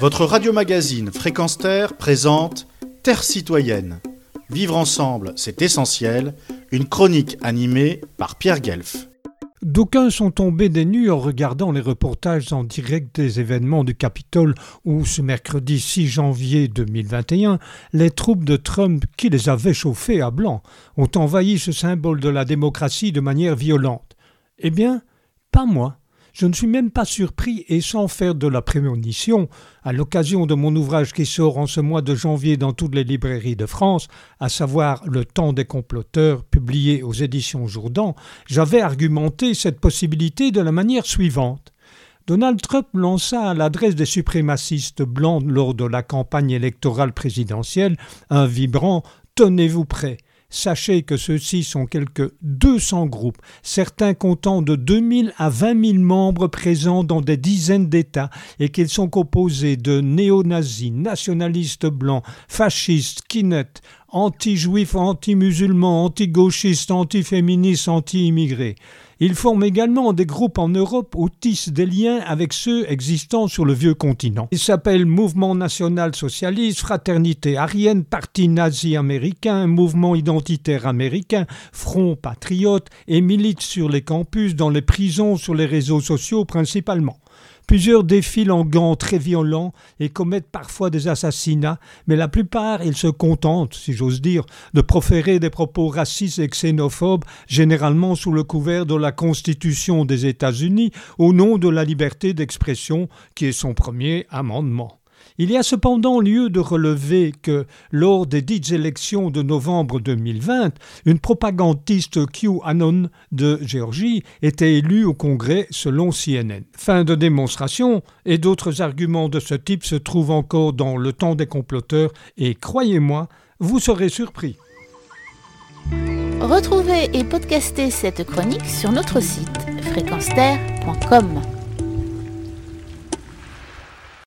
Votre radio-magazine Fréquence Terre présente Terre citoyenne. Vivre ensemble, c'est essentiel. Une chronique animée par Pierre Guelf. D'aucuns sont tombés des nues en regardant les reportages en direct des événements du Capitole où, ce mercredi 6 janvier 2021, les troupes de Trump, qui les avaient chauffés à blanc, ont envahi ce symbole de la démocratie de manière violente. Eh bien, pas moi. Je ne suis même pas surpris et sans faire de la prémonition, à l'occasion de mon ouvrage qui sort en ce mois de janvier dans toutes les librairies de France, à savoir Le temps des comploteurs, publié aux éditions Jourdan, j'avais argumenté cette possibilité de la manière suivante. Donald Trump lança à l'adresse des suprémacistes blancs lors de la campagne électorale présidentielle un vibrant Tenez-vous prêts Sachez que ceux-ci sont quelques 200 groupes, certains comptant de 2000 à 20 000 membres présents dans des dizaines d'États et qu'ils sont composés de néo-nazis, nationalistes blancs, fascistes, kinets, anti-juifs, anti-musulmans, anti-gauchistes, anti-féministes, anti-immigrés. Ils forment également des groupes en Europe ou tissent des liens avec ceux existant sur le vieux continent. Ils s'appellent Mouvement national socialiste, Fraternité arienne, Parti nazi américain, Mouvement identitaire américain, Front patriote et militent sur les campus, dans les prisons, sur les réseaux sociaux principalement. Plusieurs défilent en gants très violents et commettent parfois des assassinats, mais la plupart, ils se contentent, si j'ose dire, de proférer des propos racistes et xénophobes, généralement sous le couvert de la Constitution des États-Unis, au nom de la liberté d'expression qui est son premier amendement. Il y a cependant lieu de relever que, lors des dites élections de novembre 2020, une propagandiste QAnon de Géorgie était élue au Congrès selon CNN. Fin de démonstration, et d'autres arguments de ce type se trouvent encore dans le temps des comploteurs, et croyez-moi, vous serez surpris. Retrouvez et podcastez cette chronique sur notre site fréquenceterre.com.